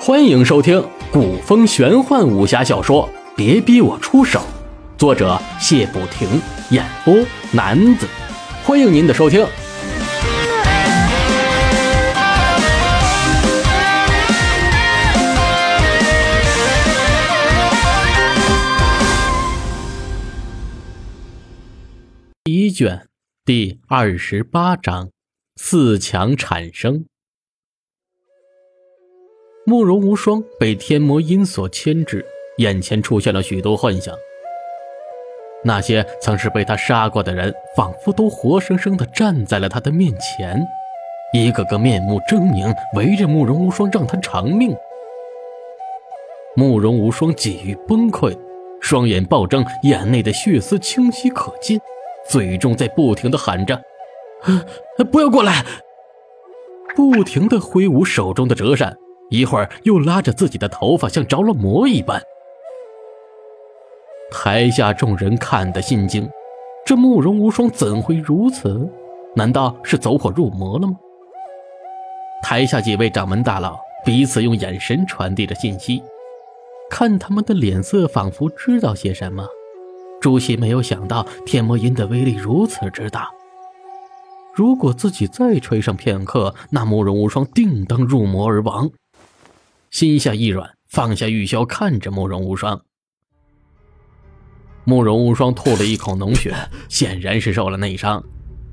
欢迎收听古风玄幻武侠小说《别逼我出手》，作者谢不停，演播男子。欢迎您的收听。第一卷第二十八章：四强产生。慕容无双被天魔阴所牵制，眼前出现了许多幻想。那些曾是被他杀过的人，仿佛都活生生的站在了他的面前，一个个面目狰狞，围着慕容无双让他偿命。慕容无双几欲崩溃，双眼暴睁，眼内的血丝清晰可见，嘴中在不停的喊着：“不要过来！”不停的挥舞手中的折扇。一会儿又拉着自己的头发，像着了魔一般。台下众人看得心惊，这慕容无双怎会如此？难道是走火入魔了吗？台下几位掌门大佬彼此用眼神传递着信息，看他们的脸色，仿佛知道些什么。朱熹没有想到天魔音的威力如此之大，如果自己再吹上片刻，那慕容无双定当入魔而亡。心下一软，放下玉箫，看着慕容无双。慕容无双吐了一口浓血，显然是受了内伤。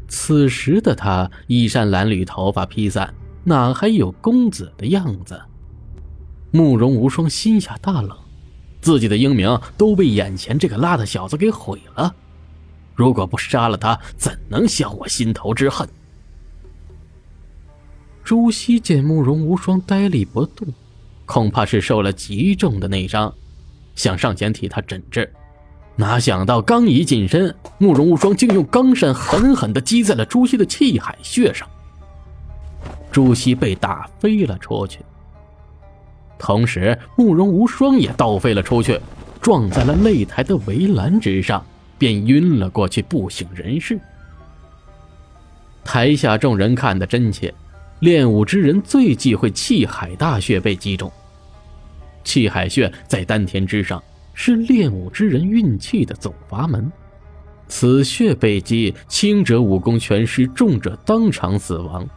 此时的他衣衫褴褛，头发披散，哪还有公子的样子？慕容无双心下大冷，自己的英名都被眼前这个邋遢小子给毁了。如果不杀了他，怎能消我心头之恨？朱熹见慕容无双呆立不动。恐怕是受了极重的内伤，想上前替他诊治，哪想到刚一近身，慕容无双竟用钢扇狠狠地击在了朱熹的气海穴上。朱熹被打飞了出去，同时慕容无双也倒飞了出去，撞在了擂台的围栏之上，便晕了过去，不省人事。台下众人看得真切。练武之人最忌讳气海大穴被击中。气海穴在丹田之上，是练武之人运气的总阀门。此穴被击，轻者武功全失，重者当场死亡。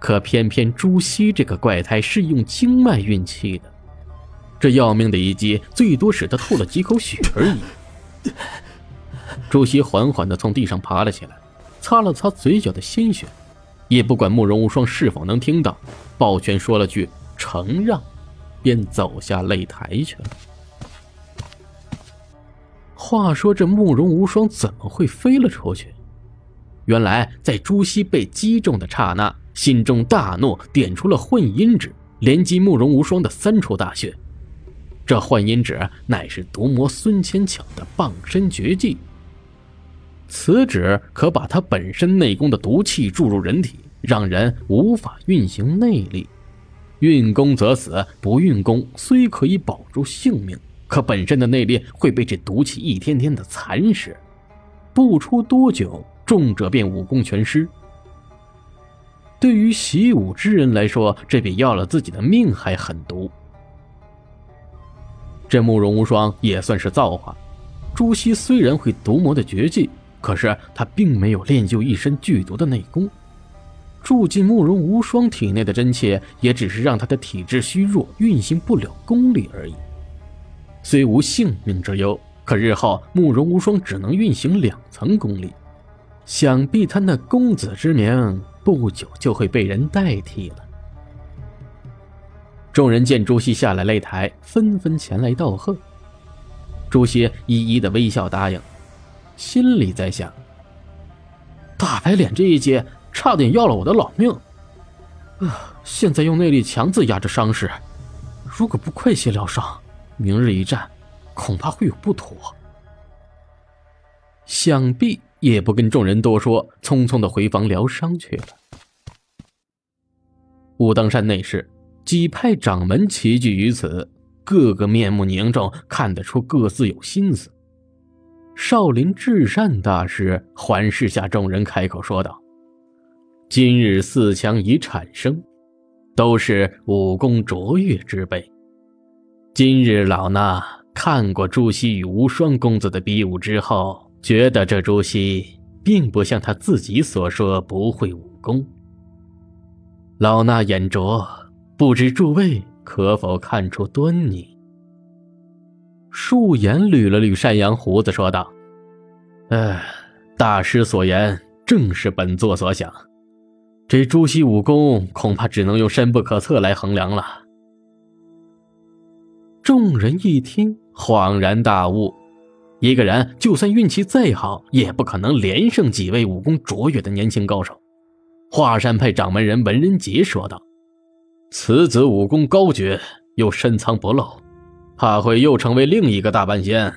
可偏偏朱熹这个怪胎是用经脉运气的，这要命的一击，最多使他吐了几口血而已。朱熹缓缓地从地上爬了起来，擦了擦嘴角的鲜血。也不管慕容无双是否能听到，抱拳说了句“承让”，便走下擂台去了。话说这慕容无双怎么会飞了出去？原来在朱熹被击中的刹那，心中大怒，点出了混音指，连击慕容无双的三处大穴。这混音指乃是毒魔孙千巧的傍身绝技。此指可把他本身内功的毒气注入人体，让人无法运行内力。运功则死，不运功虽可以保住性命，可本身的内力会被这毒气一天天的蚕食，不出多久，重者便武功全失。对于习武之人来说，这比要了自己的命还狠毒。这慕容无双也算是造化，朱熹虽然会毒魔的绝技。可是他并没有练就一身剧毒的内功，住进慕容无双体内的真气，也只是让他的体质虚弱，运行不了功力而已。虽无性命之忧，可日后慕容无双只能运行两层功力，想必他那公子之名不久就会被人代替了。众人见朱熹下了擂台，纷纷前来道贺。朱熹一一的微笑答应。心里在想：大白脸这一击差点要了我的老命，啊！现在用内力强自压着伤势，如果不快些疗伤，明日一战恐怕会有不妥。想必也不跟众人多说，匆匆的回房疗伤去了。武当山内室，几派掌门齐聚于此，个个面目凝重，看得出各自有心思。少林至善大师环视下众人，开口说道：“今日四强已产生，都是武功卓越之辈。今日老衲看过朱熹与无双公子的比武之后，觉得这朱熹并不像他自己所说不会武功。老衲眼拙，不知诸位可否看出端倪？树颜捋了捋山羊胡子，说道：“哎，大师所言正是本座所想。这朱熹武功恐怕只能用深不可测来衡量了。”众人一听，恍然大悟：一个人就算运气再好，也不可能连胜几位武功卓越的年轻高手。华山派掌门人文人杰说道：“此子武功高绝，又深藏不露，怕会又成为另一个大半仙。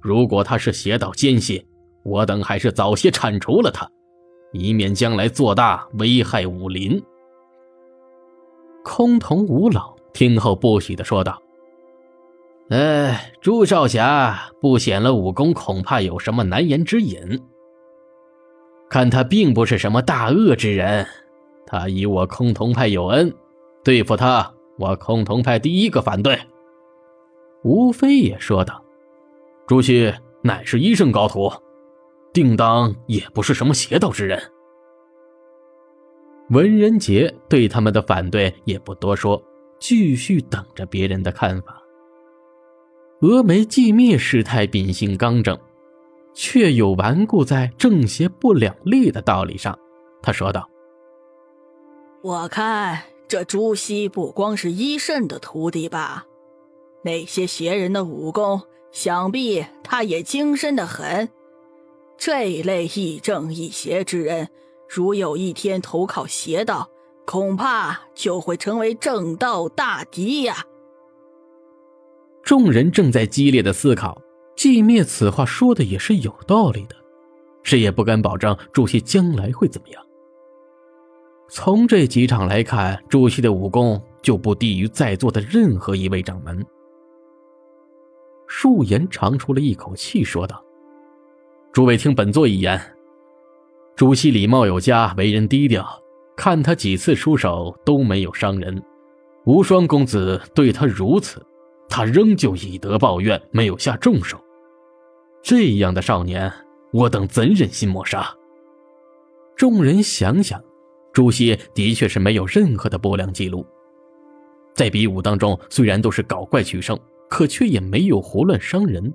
如果他是邪道奸细，我等还是早些铲除了他，以免将来做大危害武林。”空同吴老听后不喜的说道：“哎，朱少侠不显了武功，恐怕有什么难言之隐。”看他并不是什么大恶之人，他与我空同派有恩，对付他，我空同派第一个反对。吴非也说道：“朱熹乃是医圣高徒，定当也不是什么邪道之人。”文人杰对他们的反对也不多说，继续等着别人的看法。峨眉寂灭师太秉性刚正。却有顽固在正邪不两立的道理上，他说道：“我看这朱熹不光是医圣的徒弟吧，那些邪人的武功，想必他也精深的很。这一类亦正亦邪之人，如有一天投靠邪道，恐怕就会成为正道大敌呀。”众人正在激烈的思考。寂灭此话说的也是有道理的，谁也不敢保证朱熹将来会怎么样。从这几场来看，朱熹的武功就不低于在座的任何一位掌门。树颜长出了一口气，说道：“诸位听本座一言，朱熹礼貌有加，为人低调，看他几次出手都没有伤人。无双公子对他如此，他仍旧以德报怨，没有下重手。”这样的少年，我等怎忍心抹杀？众人想想，朱熹的确是没有任何的不良记录，在比武当中虽然都是搞怪取胜，可却也没有胡乱伤人。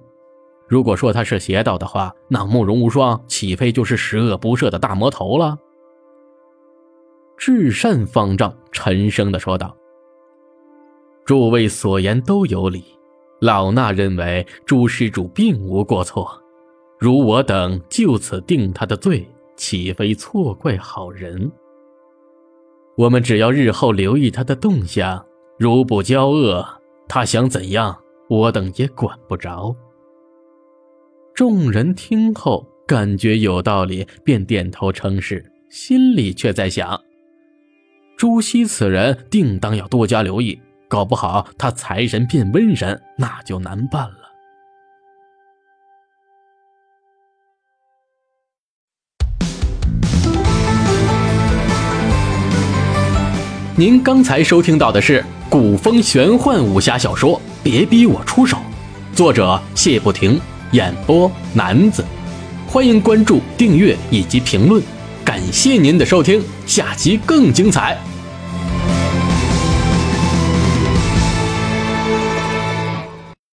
如果说他是邪道的话，那慕容无双岂非就是十恶不赦的大魔头了？至善方丈沉声的说道：“诸位所言都有理。”老衲认为朱施主并无过错，如我等就此定他的罪，岂非错怪好人？我们只要日后留意他的动向，如不交恶，他想怎样，我等也管不着。众人听后感觉有道理，便点头称是，心里却在想：朱熹此人，定当要多加留意。搞不好他财神变瘟神，那就难办了。您刚才收听到的是古风玄幻武侠小说《别逼我出手》，作者谢不停，演播男子。欢迎关注、订阅以及评论，感谢您的收听，下集更精彩。